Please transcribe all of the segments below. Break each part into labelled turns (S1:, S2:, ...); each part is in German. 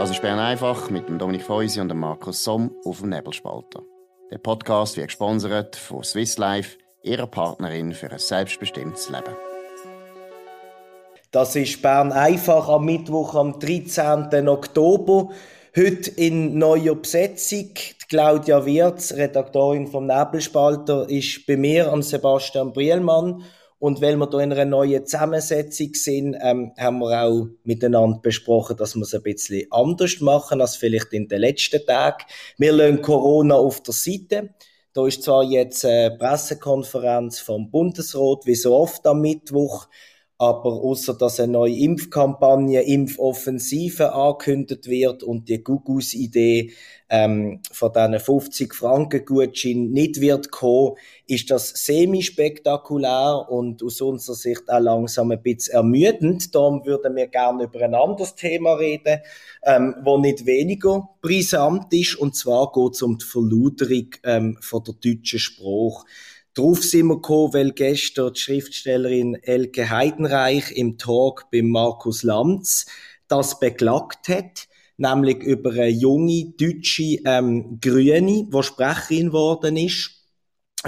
S1: Das ist Bern einfach mit dem Dominik Feusi und dem Markus Somm auf dem Nebelspalter. Der Podcast wird gesponsert von Swiss Life, ihrer Partnerin für ein selbstbestimmtes Leben.
S2: Das ist Bern einfach am Mittwoch, am 13. Oktober. Heute in neuer Besetzung. Claudia Wirz, Redaktorin vom Nebelspalter, ist bei mir, am Sebastian Brielmann. Und weil wir hier in einer neuen Zusammensetzung sind, ähm, haben wir auch miteinander besprochen, dass wir es ein bisschen anders machen als vielleicht in den letzten Tagen. Wir lassen Corona auf der Seite. Da ist zwar jetzt eine Pressekonferenz vom Bundesrat, wie so oft am Mittwoch, aber außer dass eine neue Impfkampagne, Impfoffensive angekündigt wird und die Gugus-Idee ähm, von diesen 50 Franken Gutschein nicht wird kommen, ist das semi-spektakulär und aus unserer Sicht auch langsam ein bisschen ermüdend. Darum würden wir gerne über ein anderes Thema reden, ähm, wo nicht weniger brisant ist, und zwar geht es um die Verluderung ähm, von der deutschen Sprache. Darauf sind wir gekommen, weil gestern die Schriftstellerin Elke Heidenreich im Talk bei Markus Lanz das beklagt hat, nämlich über eine junge deutsche ähm, Grüne, die Sprecherin geworden ist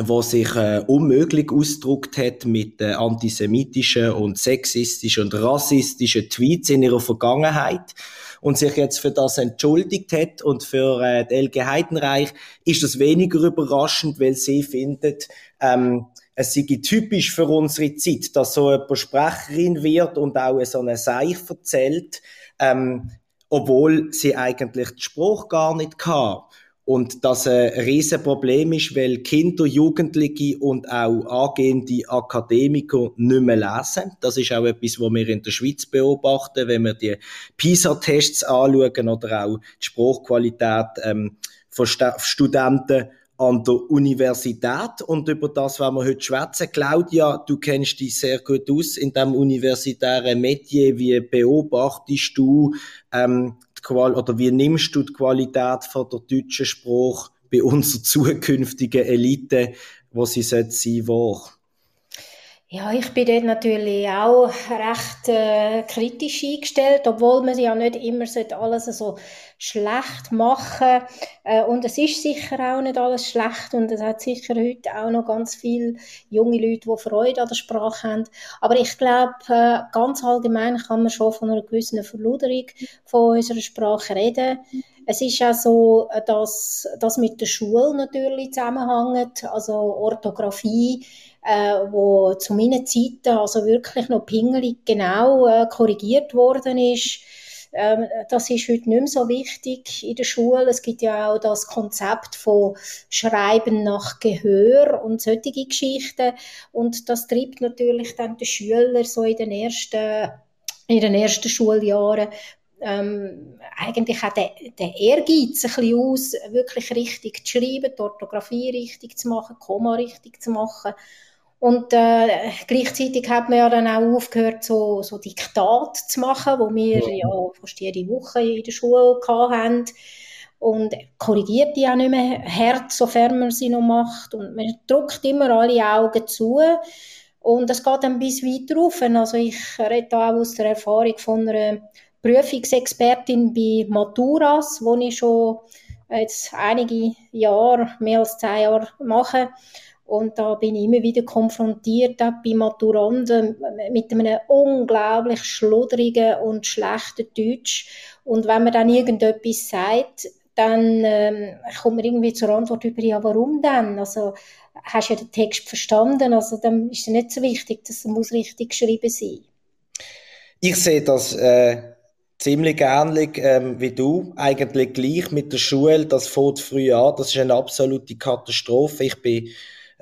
S2: wo sich äh, unmöglich ausgedruckt hat mit äh, antisemitischen und sexistischen und rassistischen Tweets in ihrer Vergangenheit und sich jetzt für das entschuldigt hat und für äh, die Elke Heidenreich ist das weniger überraschend, weil sie findet, ähm, es sei typisch für unsere Zeit, dass so eine Sprecherin wird und auch so eine Seich erzählt, ähm, obwohl sie eigentlich den Spruch gar nicht kann. Und das ein Riesenproblem ist, weil Kinder, Jugendliche und auch angehende Akademiker nicht mehr lesen. Das ist auch etwas, was wir in der Schweiz beobachten, wenn wir die PISA-Tests anschauen oder auch die Sprachqualität ähm, von Studenten an der Universität und über das werden wir heute schwätzen. Claudia, du kennst dich sehr gut aus in dem universitären Metier. Wie beobachtest du ähm, oder wie nimmst du die Qualität von der deutschen Sprache bei unserer zukünftigen Elite, wo sie sein war?
S3: Ja, ich bin dort natürlich auch recht äh, kritisch eingestellt, obwohl man ja nicht immer alles so schlecht machen äh, Und es ist sicher auch nicht alles schlecht und es hat sicher heute auch noch ganz viele junge Leute, die Freude an der Sprache haben. Aber ich glaube, äh, ganz allgemein kann man schon von einer gewissen Verluderung von unserer Sprache reden. Es ist auch so, äh, dass das mit der Schule natürlich zusammenhängt, also Orthographie äh, wo zu meinen Zeiten also wirklich noch pingelig genau äh, korrigiert worden ist. Ähm, das ist heute nicht mehr so wichtig in der Schule. Es gibt ja auch das Konzept von Schreiben nach Gehör und solche Geschichten. Und das treibt natürlich dann die Schüler so in den ersten, in den ersten Schuljahren ähm, eigentlich auch den, den Ehrgeiz ein bisschen aus, wirklich richtig zu schreiben, die Orthographie richtig zu machen, Komma richtig zu machen. Und äh, gleichzeitig hat man ja dann auch aufgehört, so, so Diktat zu machen, wo wir ja, ja fast jede Woche in der Schule hatten. Und korrigiert die auch nicht mehr hart, sofern man sie noch macht. Und man drückt immer alle Augen zu. Und das geht dann bis weit rauf. Also ich rede da auch aus der Erfahrung von einer Prüfungsexpertin bei Maturas, wo ich schon jetzt einige Jahre, mehr als zehn Jahre mache. Und da bin ich immer wieder konfrontiert bei Maturanden mit einem unglaublich schludrigen und schlechten Deutsch. Und wenn man dann irgendetwas sagt, dann ähm, kommt man irgendwie zur Antwort über, ja, warum denn? Also, hast du ja den Text verstanden? Also, dann ist es nicht so wichtig, dass muss richtig geschrieben sein
S2: Ich sehe das äh, ziemlich ähnlich ähm, wie du. Eigentlich gleich mit der Schule. Das fängt früh an. Das ist eine absolute Katastrophe. Ich bin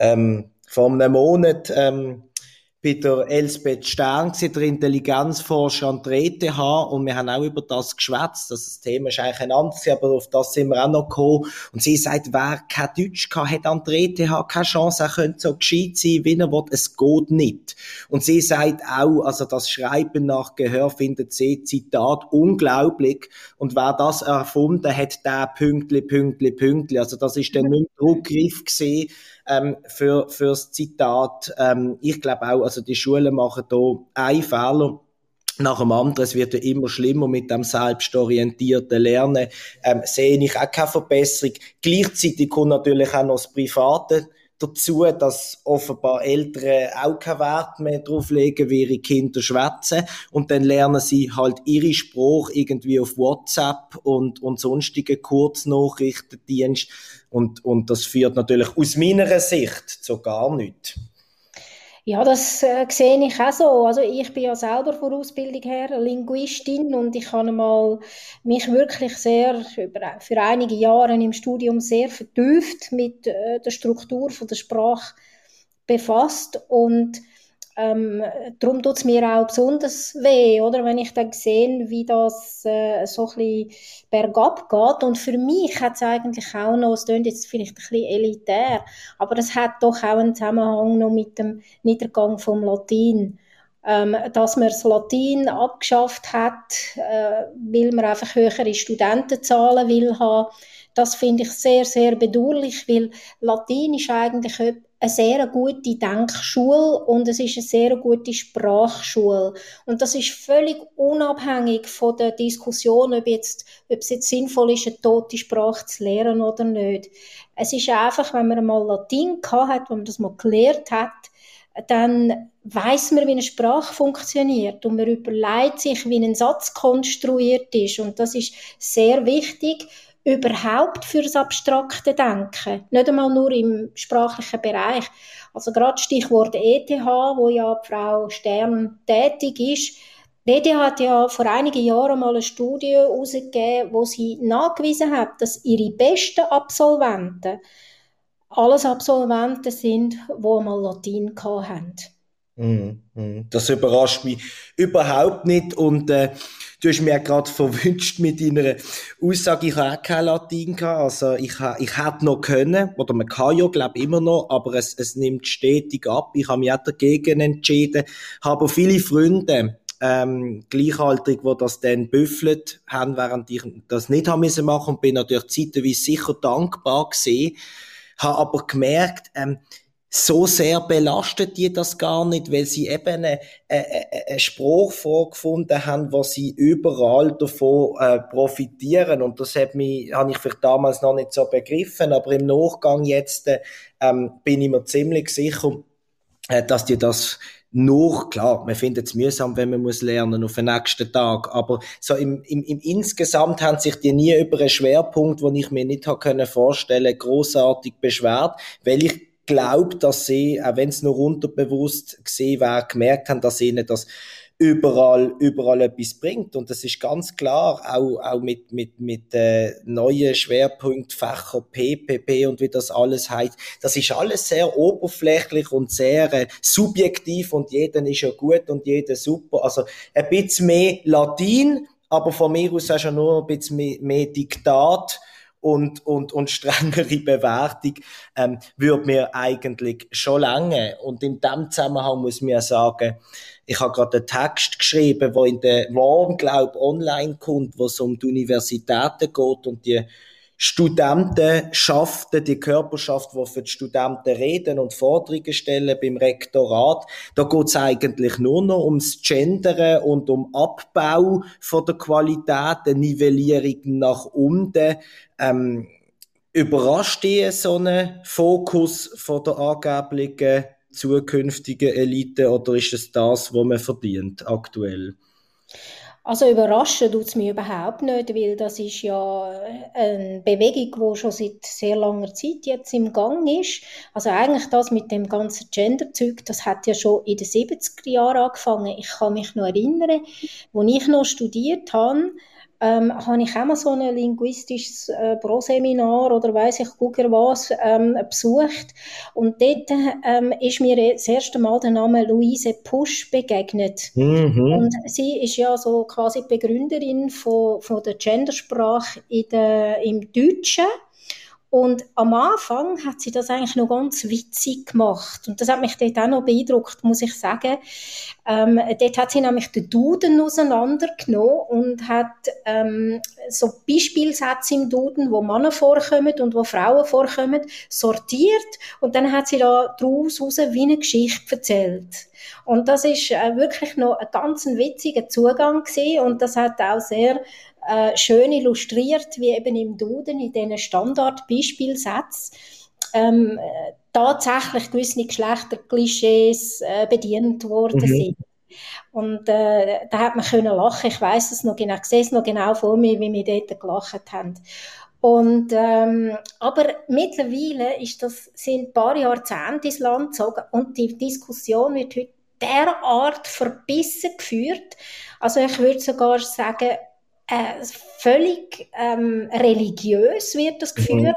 S2: ähm, vor einem Monat ähm, bei der Elsbeth Stern, der Intelligenzforscher an der ETH, und wir haben auch über das geschwätzt. Das Thema ist eigentlich ein anderes, aber auf das sind wir auch noch gekommen. Und sie sagt, wer kein Deutsch kann, hat an der ETH keine Chance, er könnte so gescheit sein, wie er will. Es geht nicht. Und sie sagt auch, also das Schreiben nach Gehör findet sie, Zitat, unglaublich. Und wer das erfunden hat, der Pünktli, Pünktli, Pünktli. Also das ist dann nicht Druckgriff gesehen ähm, für fürs Zitat. Ähm, ich glaube auch, also die Schulen machen da einen Fehler nach dem anderen, es wird ja immer schlimmer mit dem selbstorientierten Lernen, ähm, sehe ich auch keine Verbesserung. Gleichzeitig kommt natürlich auch noch das Private dazu, dass offenbar Eltern auch keinen Wert mehr drauf legen, wie ihre Kinder schwätzen. Und dann lernen sie halt ihre Spruch irgendwie auf WhatsApp und, und sonstige Kurznachrichtendienst. Und, und das führt natürlich aus meiner Sicht zu gar nichts.
S3: Ja, das äh, sehe ich auch so. Also ich bin ja selber von Ausbildung her Linguistin und ich habe mal mich wirklich sehr über, für einige Jahre im Studium sehr vertieft mit äh, der Struktur von der Sprache befasst und ähm, darum tut es mir auch besonders weh, oder? Wenn ich dann sehe, wie das äh, so ein bisschen bergab geht. Und für mich hat es eigentlich auch noch, es klingt jetzt vielleicht ein bisschen elitär, aber es hat doch auch einen Zusammenhang noch mit dem Niedergang vom Latin. Ähm, dass man das Latin abgeschafft hat, äh, weil man einfach höhere Studentenzahlen will haben, das finde ich sehr, sehr bedauerlich, weil Latin ist eigentlich eine sehr gute Denkschule und es ist eine sehr gute Sprachschule. Und das ist völlig unabhängig von der Diskussion, ob, jetzt, ob es jetzt sinnvoll ist, eine tote Sprache zu lernen oder nicht. Es ist einfach, wenn man mal Latin gehabt hat, wenn man das mal gelernt hat, dann weiß man, wie eine Sprache funktioniert und man überlegt sich, wie ein Satz konstruiert ist. Und das ist sehr wichtig überhaupt für das abstrakte Denken. Nicht einmal nur im sprachlichen Bereich. Also gerade Stichwort ETH, wo ja Frau Stern tätig ist. Die ETH hat ja vor einigen Jahren mal eine Studie herausgegeben, wo sie nachgewiesen hat, dass ihre besten Absolventen alles Absolventen sind, die mal Latein hatten.
S2: Mhm, mhm. Das überrascht mich überhaupt nicht und äh, Du hast mir gerade verwünscht mit deiner Aussage, ich habe auch kein Latein gehabt. Also ich, ich hätte noch können, oder man kann ja, glaube immer noch, aber es, es nimmt stetig ab. Ich habe mich auch dagegen entschieden. Habe viele Freunde, ähm, gleichaltrig, die das dann büffelt haben, während ich das nicht haben müssen machen und bin natürlich zeitweise sicher dankbar gewesen. Habe aber gemerkt, ähm, so sehr belastet die das gar nicht, weil sie eben einen, einen Spruch vorgefunden haben, wo sie überall davon äh, profitieren. Und das hat mich, habe ich vielleicht damals noch nicht so begriffen, aber im Nachgang jetzt ähm, bin ich mir ziemlich sicher, äh, dass die das nur, klar, man findet es mühsam, wenn man muss lernen auf den nächsten Tag, aber so im, im, im insgesamt haben sich die nie über einen Schwerpunkt, den ich mir nicht habe können vorstellen, großartig beschwert, weil ich glaube, dass sie, auch wenn es nur unterbewusst gesehen wäre, gemerkt haben, dass ihnen das überall, überall etwas bringt. Und das ist ganz klar, auch, auch mit, mit, mit äh, neuen Schwerpunktfächern, PPP und wie das alles heißt. Das ist alles sehr oberflächlich und sehr äh, subjektiv und jeder ist ja gut und jeder super. Also ein bisschen mehr Latin, aber von mir aus auch schon nur ein bisschen mehr, mehr Diktat und, und, und strengere Bewertung ähm, würde mir eigentlich schon lange. Und in dem Zusammenhang muss ja sagen, ich habe gerade einen Text geschrieben, wo in der Warnglaub online kommt, wo es um die Universitäten geht und die Studentenschaften, die Körperschaft, die für die Studenten reden und Forderungen stellen beim Rektorat. Da geht es eigentlich nur noch ums Gendern und um Abbau von der Qualität, eine Nivellierung nach unten. Ähm, überrascht dich so ein Fokus von der angeblichen zukünftigen Elite oder ist es das, was man verdient aktuell?
S3: Also überraschen tut es mich überhaupt nicht, weil das ist ja eine Bewegung, die schon seit sehr langer Zeit jetzt im Gang ist. Also eigentlich das mit dem ganzen Gender-Zeug, das hat ja schon in den 70er Jahren angefangen. Ich kann mich noch erinnern, als ich noch studiert habe, ähm, habe ich auch mal so ein linguistisches äh, Pro-Seminar oder weiß ich gucker was ähm, besucht. Und dort ähm, ist mir das erste Mal der Name Luise Pusch begegnet. Mhm. und sie ist ja so quasi Begründerin von, von der Gendersprache in der, im Deutschen und am Anfang hat sie das eigentlich noch ganz witzig gemacht. Und das hat mich dort auch noch beeindruckt, muss ich sagen. Ähm, dort hat sie nämlich den Duden auseinandergenommen und hat ähm, so Beispielsätze im Duden, wo Männer vorkommen und wo Frauen vorkommen, sortiert und dann hat sie da daraus wie eine Geschichte erzählt. Und das ist äh, wirklich noch ein ganz witziger Zugang gewesen und das hat auch sehr äh, schön illustriert, wie eben im Duden in diesen Standardbeispielsätzen ähm, tatsächlich gewisse Geschlechterklischees äh, bedient worden mhm. sind. Und äh, da hat man können lachen. Ich weiß es noch genau, ich sehe es noch genau vor mir, wie wir dort gelacht haben. Und, ähm, aber mittlerweile ist das, sind ein paar Jahrzehnte ins Land gezogen und die Diskussion wird heute derart verbissen geführt. Also ich würde sogar sagen, äh, völlig ähm, religiös wird das geführt. Mhm.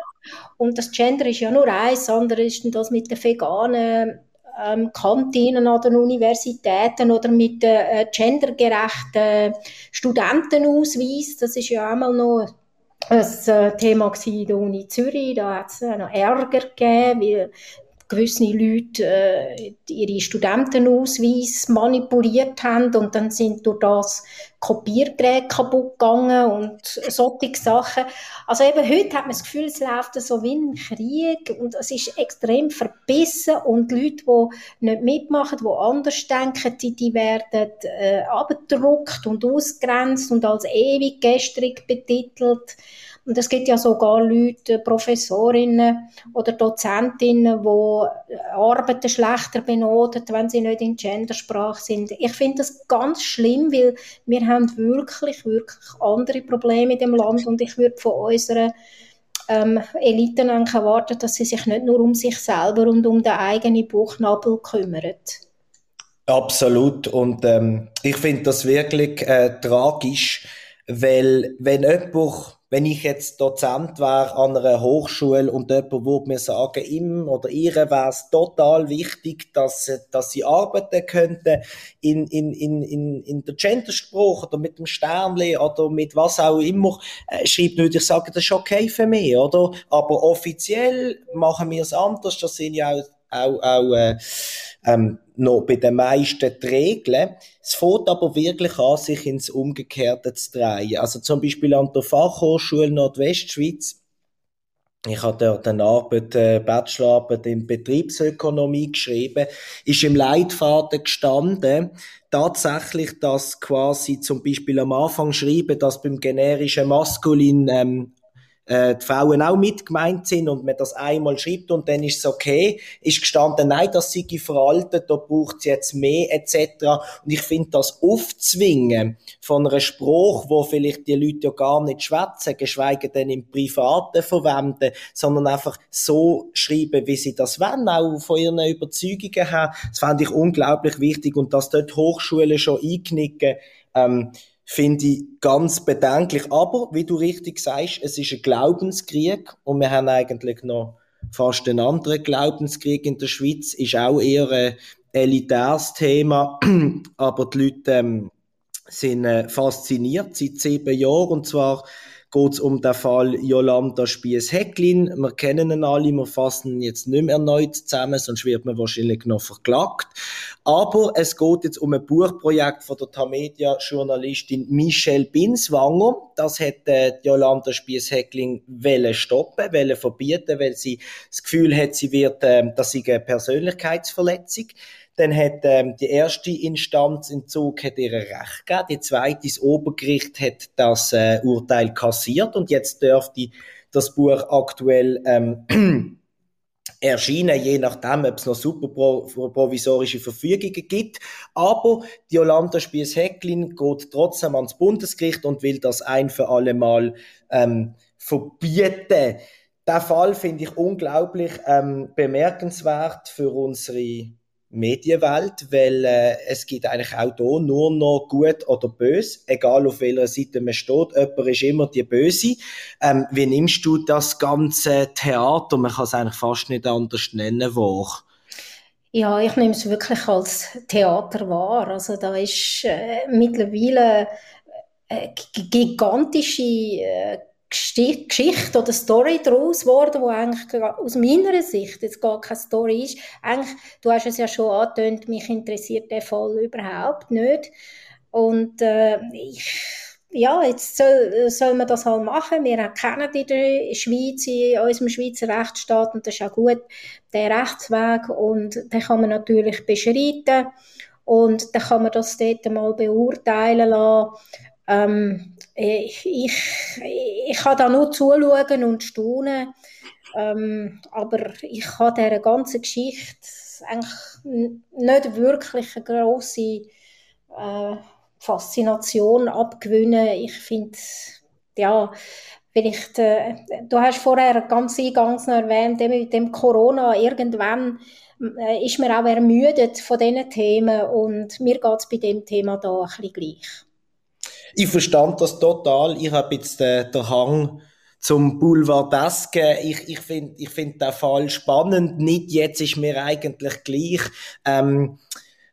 S3: Und das Gender ist ja nur eins, andere ist das mit den veganen ähm, Kantinen an den Universitäten oder mit den äh, gendergerechten Studentenausweis. Das ist ja auch mal noch ein äh, Thema in der Uni Zürich. Da hat es äh, noch Ärger gegeben, weil gewisse Leute äh, ihre Studentenausweis manipuliert haben und dann sind durch das Kopiergeräte kaputt gegangen und solche Sachen. Also eben heute hat man das Gefühl, es läuft so wie ein Krieg und es ist extrem verbissen und Leute, die nicht mitmachen, die anders denken, die, die werden äh, abgedruckt und ausgrenzt und als ewig gestrig betitelt. Und es gibt ja sogar Leute, Professorinnen oder Dozentinnen, die Arbeiten schlechter benoten, wenn sie nicht in Gendersprache sind. Ich finde das ganz schlimm, weil wir haben wirklich, wirklich andere Probleme in dem Land und ich würde von unseren ähm, Eliten erwarten, dass sie sich nicht nur um sich selber und um den eigenen Bauchnabel kümmern.
S2: Absolut. Und ähm, ich finde das wirklich äh, tragisch, weil wenn jemand wenn ich jetzt Dozent wäre an einer Hochschule und jemand würde mir sagen, ihm oder ihr wäre es total wichtig, dass, dass sie arbeiten könnten in, in, in, in, in der Genderspruch oder mit dem Sternli oder mit was auch immer, äh, schreibt nicht, ich sage, das ist okay für mich, oder? Aber offiziell machen wir es anders, das sind ja auch, auch, auch äh, ähm, noch bei den meisten die Regeln. Es fängt aber wirklich an, sich ins Umgekehrte zu drehen. Also zum Beispiel an der Fachhochschule Nordwestschweiz. Ich habe dort eine Arbeit, äh, Bachelorarbeit in Betriebsökonomie geschrieben. Ist im Leitfaden gestanden, tatsächlich, dass quasi zum Beispiel am Anfang schreiben, dass beim generischen Maskulin ähm, äh, die Frauen auch mitgemeint sind und man das einmal schreibt und dann ist es okay, ist gestanden, nein, das sei veraltet, da braucht es jetzt mehr etc. Und ich finde das aufzwingen von einem Spruch, wo vielleicht die Leute ja gar nicht schwätzen, geschweige denn im Privaten verwenden, sondern einfach so schreiben, wie sie das wollen, auch von ihren Überzeugungen her. Das fand ich unglaublich wichtig und dass dort Hochschulen schon einknicken, ähm, finde ich ganz bedenklich. Aber, wie du richtig sagst, es ist ein Glaubenskrieg und wir haben eigentlich noch fast einen anderen Glaubenskrieg in der Schweiz, ist auch eher ein elitäres Thema, aber die Leute ähm, sind äh, fasziniert seit sieben Jahren. Und zwar geht es um den Fall Jolanda Spies-Hecklin. Wir kennen ihn alle, wir fassen ihn jetzt nicht mehr erneut zusammen, sonst wird man wahrscheinlich noch verklagt. Aber es geht jetzt um ein Buchprojekt von der Tamedia-Journalistin Michelle Binswanger. Das hätte äh, Jolanda Spies-Hecklin stoppen, wollen verbieten, weil sie das Gefühl hat, sie wird, äh, das sei eine Persönlichkeitsverletzung. Dann hat ähm, die erste Instanz in Zug hat ihr Recht gegeben. Die zweite, das Obergericht, hat das äh, Urteil kassiert und jetzt dürfte das Buch aktuell ähm, erscheinen, je nachdem, ob es noch super provisorische Verfügungen gibt. Aber die Jolanda Spies-Hecklin geht trotzdem ans Bundesgericht und will das ein für alle Mal ähm, verbieten. Der Fall finde ich unglaublich ähm, bemerkenswert für unsere Medienwelt, weil äh, es gibt eigentlich auch hier nur noch gut oder böse, egal auf welcher Seite man steht. Jemand ist immer die Böse. Ähm, wie nimmst du das ganze Theater, man kann es eigentlich fast nicht anders nennen, wahr?
S3: Ja, ich nehme es wirklich als Theater wahr. Also da ist äh, mittlerweile äh, gigantische äh, Geschichte oder Story daraus geworden, wo eigentlich aus meiner Sicht jetzt gar keine Story ist. Eigentlich, du hast es ja schon angetönt, mich interessiert der Fall überhaupt nicht. Und äh, ich, ja, jetzt soll, soll man das halt machen. Wir kennen in der Schweiz, in unserem Schweizer Rechtsstaat, und das ist auch gut, der Rechtsweg. Und den kann man natürlich beschreiten. Und dann kann man das dort mal beurteilen lassen. Ähm, ich, ich, ich kann da nur zuschauen und staunen. Ähm, aber ich kann dieser ganzen Geschichte eigentlich nicht wirklich eine grosse äh, Faszination abgewinnen. Ich finde, ja, vielleicht, äh, du hast vorher ganz eingangs noch erwähnt, mit dem Corona, irgendwann äh, ist man auch ermüdet von diesen Themen und mir geht es bei dem Thema da ein bisschen gleich.
S2: Ich verstand das total. Ich habe jetzt den, den Hang zum Boulevardesque. Ich, ich finde ich find den Fall spannend. Nicht jetzt ist mir eigentlich gleich. Ähm,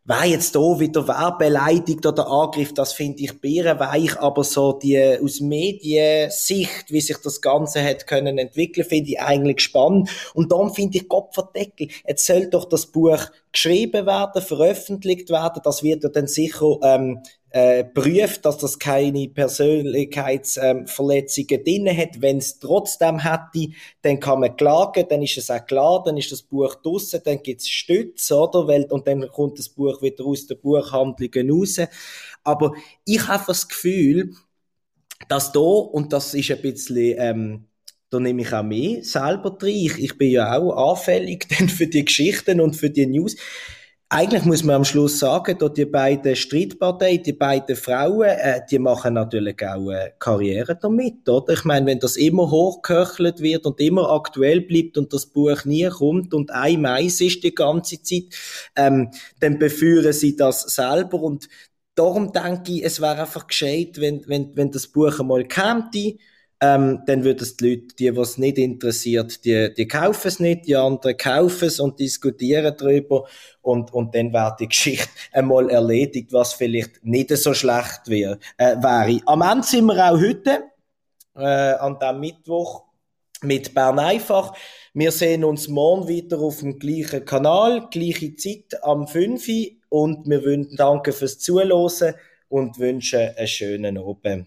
S2: wer jetzt da wieder wer beleidigt oder angreift, das finde ich bärenweich, aber so die aus Mediensicht, wie sich das Ganze hat können entwickeln, finde ich eigentlich spannend. Und dann finde ich Gott verdeckel, jetzt soll doch das Buch geschrieben werden, veröffentlicht werden, das wird ja dann sicher ähm, äh, prüft, dass das keine Persönlichkeitsverletzungen drin hat. Wenn es trotzdem hätte, dann kann man klagen, dann ist es auch klar, dann ist das Buch draussen, dann gibt's Stütze, oder? Weil, und dann kommt das Buch wieder aus den Buchhandlungen raus. Aber ich habe das Gefühl, dass da, und das ist ein bisschen, ähm, da nehme ich auch mehr selber drin. Ich, ich bin ja auch anfällig dann für die Geschichten und für die News eigentlich muss man am Schluss sagen, dass die beiden Streitparteien, die beiden Frauen, äh, die machen natürlich auch äh, Karriere damit, oder? Ich meine, wenn das immer hochköchelt wird und immer aktuell bleibt und das Buch nie kommt und ein Mais ist die ganze Zeit, ähm, dann beführen sie das selber und darum denke ich, es wäre einfach gescheit, wenn, wenn, wenn das Buch einmal käme, ähm, dann würden es die Leute, die, was nicht interessiert, die, die kaufen es nicht, die anderen kaufen es und diskutieren darüber und, und dann wäre die Geschichte einmal erledigt, was vielleicht nicht so schlecht wär, äh, wäre. Am Ende sind wir auch heute, äh, an dem Mittwoch, mit Bern einfach. Wir sehen uns morgen wieder auf dem gleichen Kanal, gleiche Zeit am 5 und wir wünschen danke fürs Zuhören und wünschen einen schönen Abend.